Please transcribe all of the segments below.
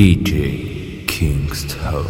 DJ Kingston.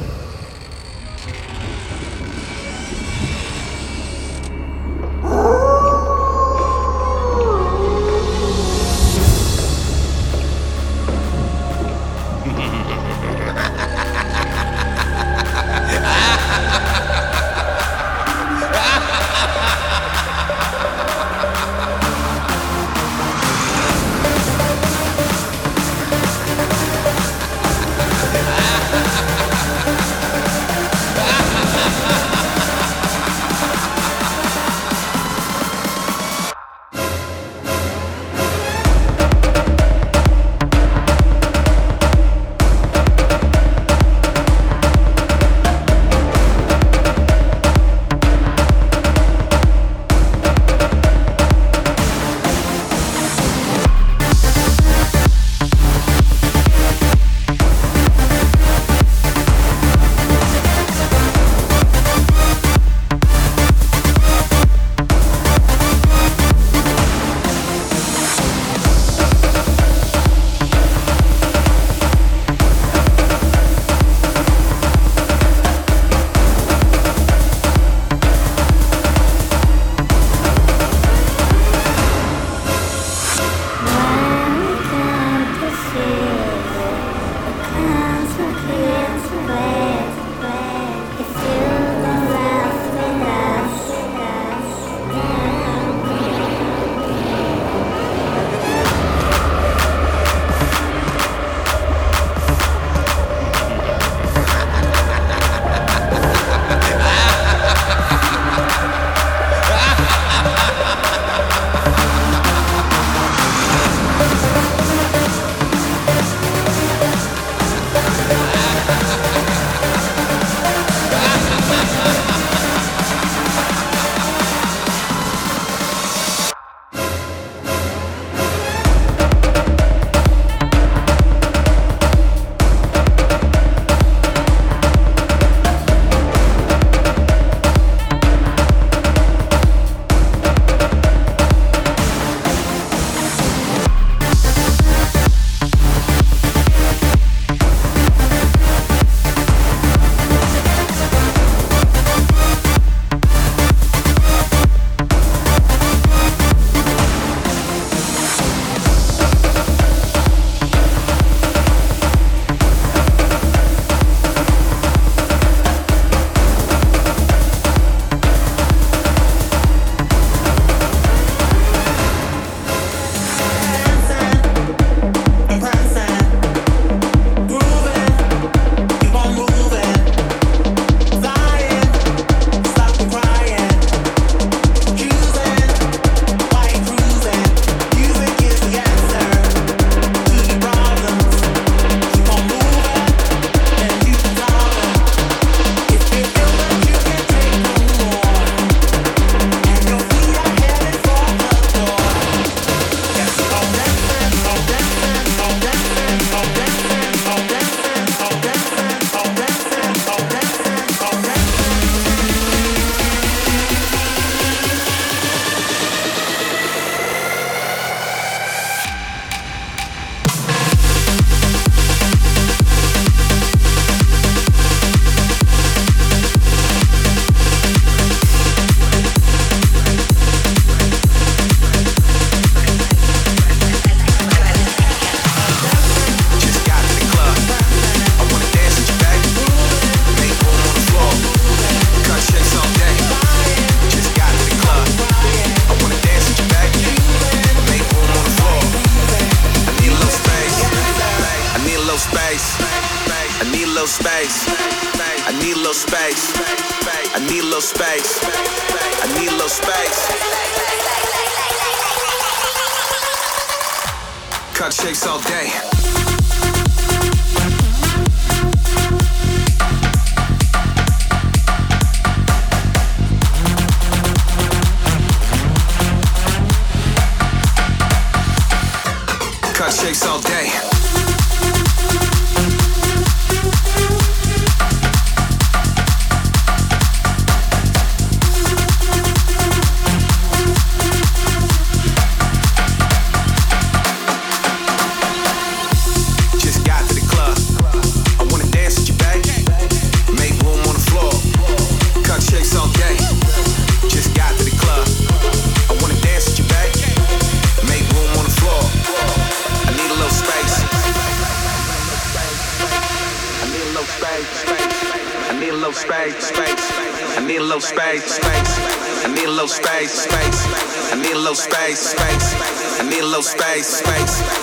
Space, space. I need a little space, space.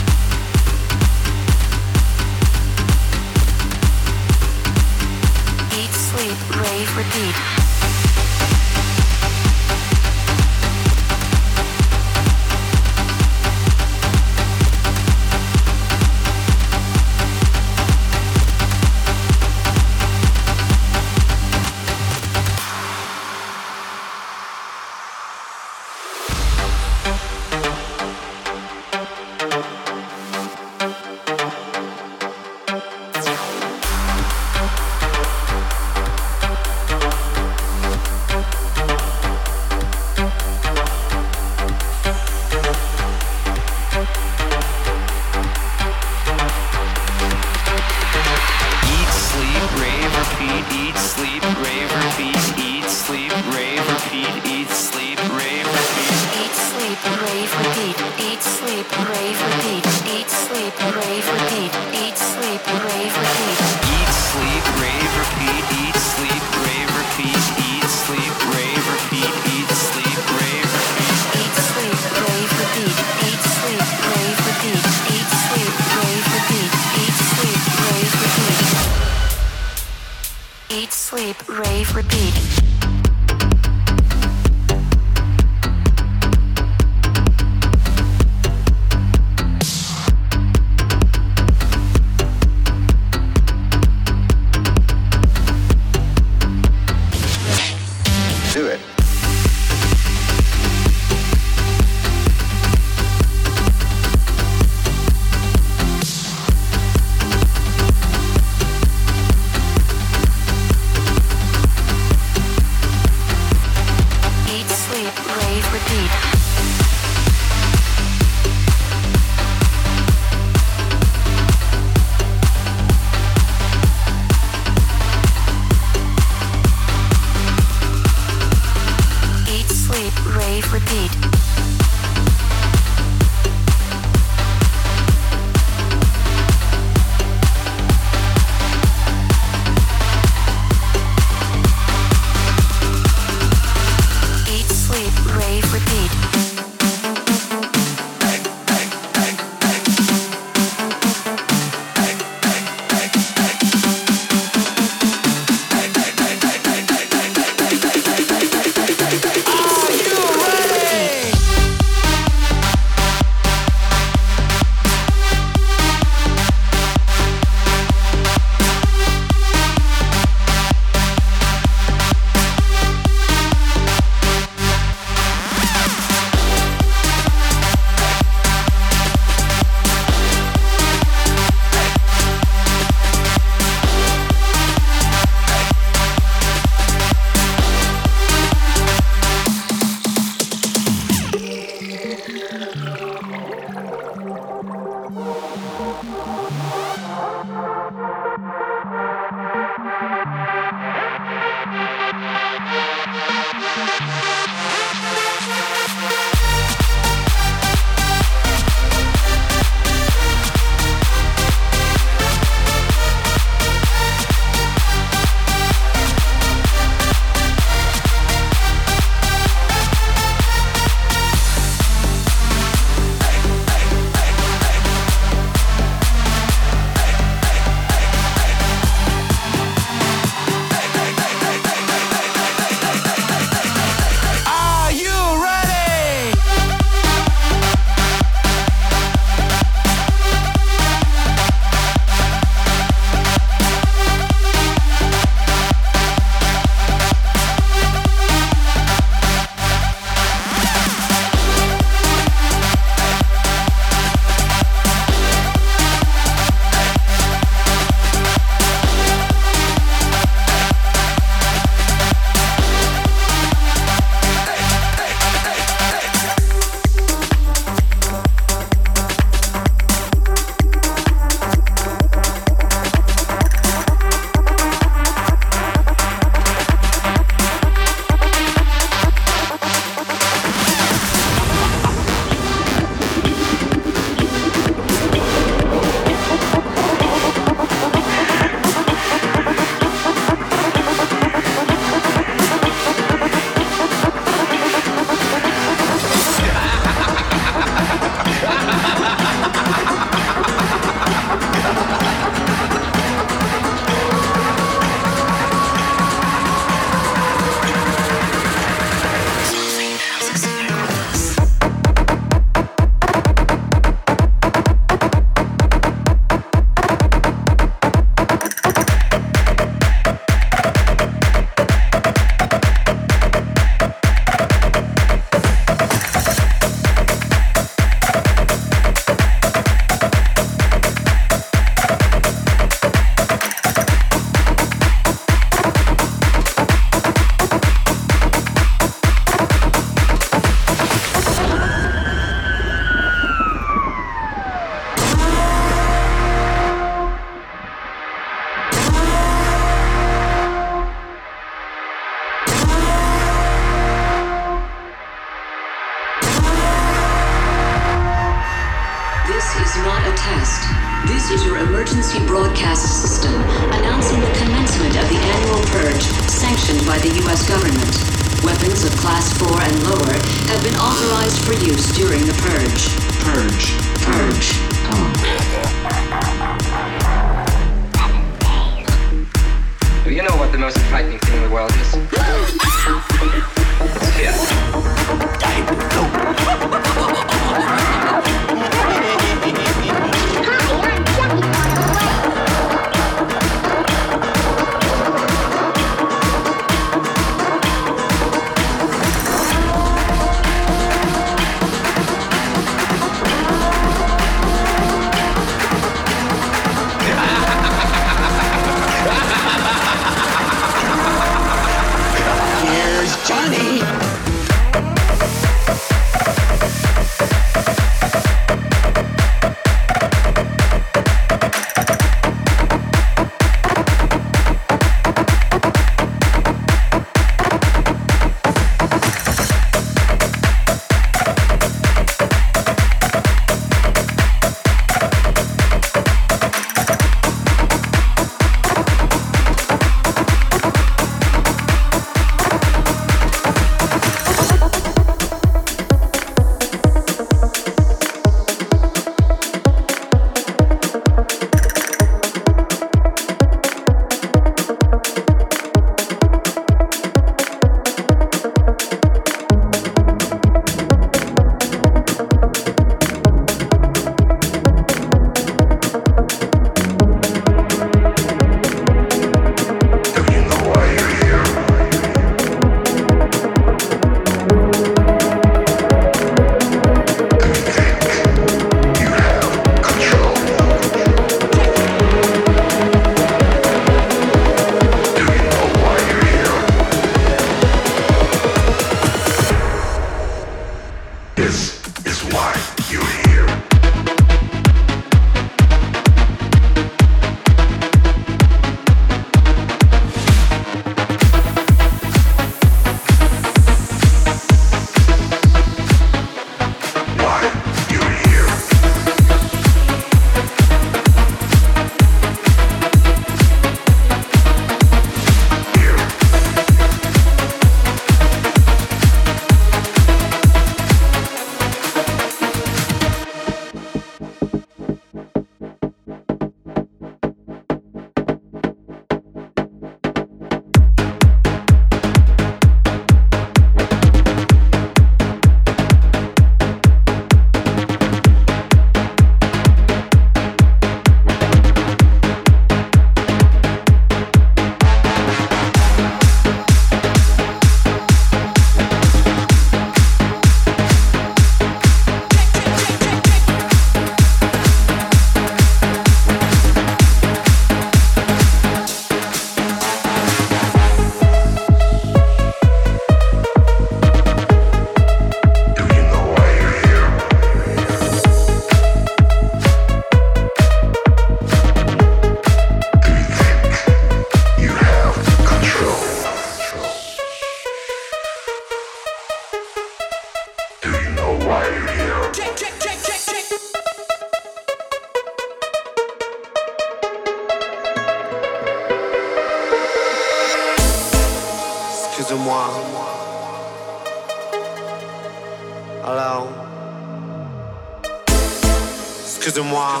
Excuse-moi.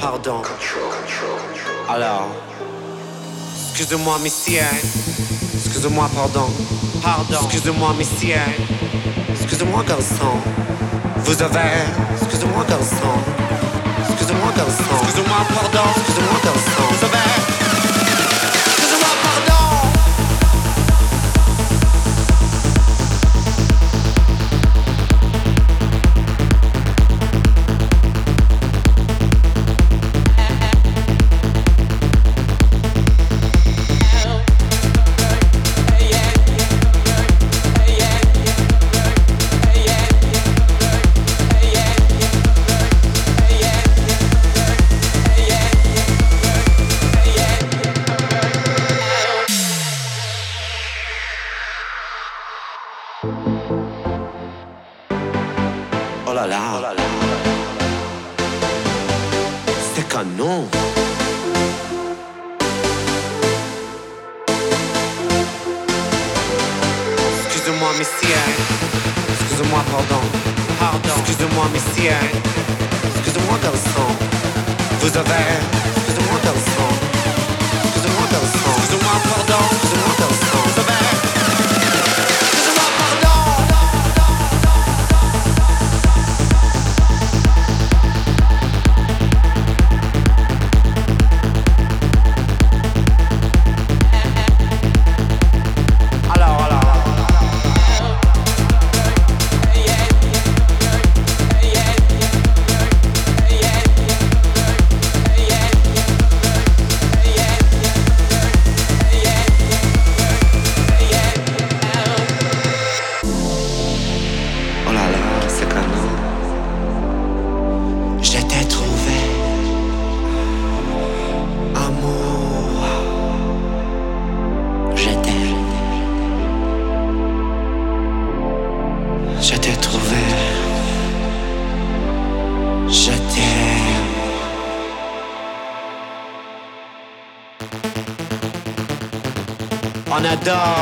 Pardon. Alors. Excuse-moi, monsieur. Excuse-moi, pardon. Pardon. Excuse-moi, monsieur. Excuse-moi, garçon. Vous avez. Excuse-moi, garçon. Excuse-moi, garçon. Excuse-moi, pardon. Excuse-moi, garçon. Vous avez. On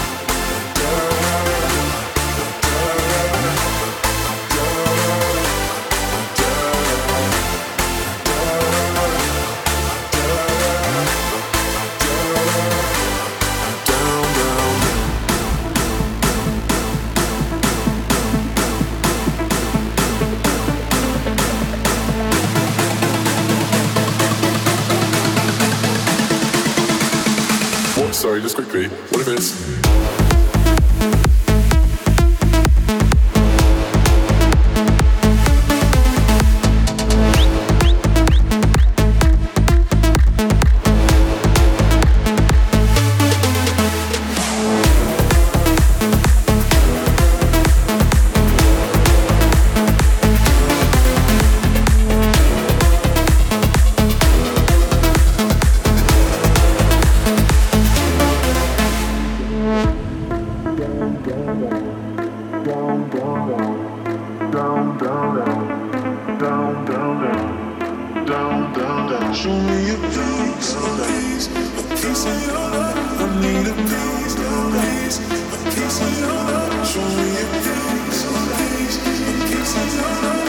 Show me a piece, a piece, a piece of your love.